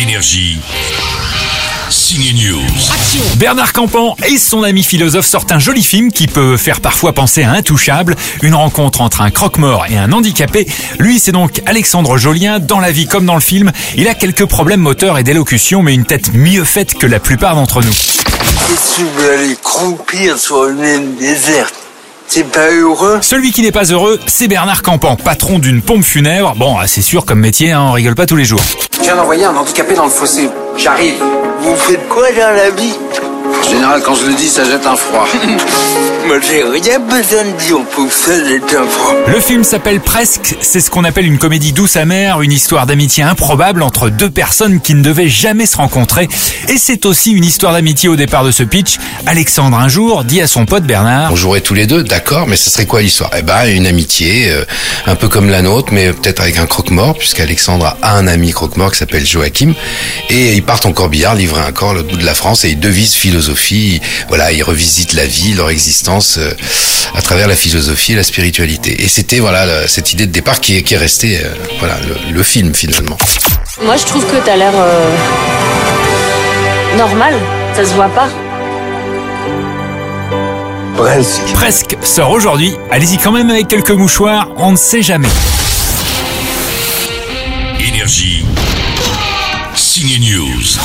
Énergie. Signe News. Bernard Campan et son ami philosophe sortent un joli film qui peut faire parfois penser à Intouchable, une rencontre entre un croque-mort et un handicapé. Lui, c'est donc Alexandre Jolien. Dans la vie comme dans le film, il a quelques problèmes moteurs et d'élocution, mais une tête mieux faite que la plupart d'entre nous. Tu veux aller croupir sur une île déserte, c'est pas heureux? Celui qui n'est pas heureux, c'est Bernard Campan, patron d'une pompe funèbre. Bon, c'est sûr comme métier, hein, on rigole pas tous les jours. Je viens d'envoyer un handicapé dans le fossé. J'arrive. Vous faites quoi dans la vie En général, quand je le dis, ça jette un froid. Moi j'ai rien besoin de dire pour ça d'être un froid. Le film s'appelle Presque, c'est ce qu'on appelle une comédie douce amère, une histoire d'amitié improbable entre deux personnes qui ne devaient jamais se rencontrer. Et c'est aussi une histoire d'amitié au départ de ce pitch. Alexandre un jour dit à son pote Bernard On jouerait tous les deux, d'accord, mais ce serait quoi l'histoire? Eh ben, une amitié, euh, un peu comme la nôtre, mais peut-être avec un croque-mort, puisqu'Alexandre a un ami croque-mort qui s'appelle Joachim, et ils partent en corbillard, livrer un corps à l'autre bout de la France, et ils devisent philosophie, voilà, ils revisitent la vie, leur existence, euh, à travers la philosophie et la spiritualité. Et c'était, voilà, le- cette idée de départ qui est, qui est restée, euh, voilà, le, le film finalement. Moi, je trouve que t'as l'air euh, normal. Ça se voit pas. Presque. Presque sort aujourd'hui. Allez-y quand même avec quelques mouchoirs, on ne sait jamais. Énergie. Signe News.